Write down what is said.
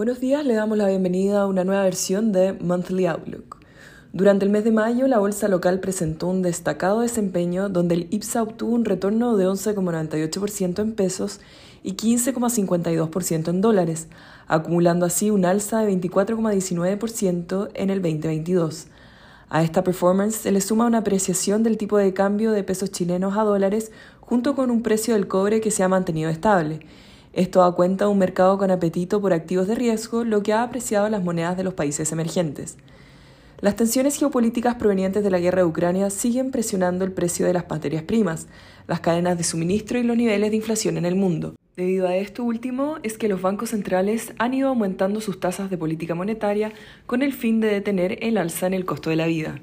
Buenos días, le damos la bienvenida a una nueva versión de Monthly Outlook. Durante el mes de mayo, la bolsa local presentó un destacado desempeño donde el IPSA obtuvo un retorno de 11,98% en pesos y 15,52% en dólares, acumulando así un alza de 24,19% en el 2022. A esta performance se le suma una apreciación del tipo de cambio de pesos chilenos a dólares junto con un precio del cobre que se ha mantenido estable esto da cuenta de un mercado con apetito por activos de riesgo, lo que ha apreciado las monedas de los países emergentes. Las tensiones geopolíticas provenientes de la guerra de Ucrania siguen presionando el precio de las materias primas, las cadenas de suministro y los niveles de inflación en el mundo. Debido a esto último es que los bancos centrales han ido aumentando sus tasas de política monetaria con el fin de detener el alza en el costo de la vida.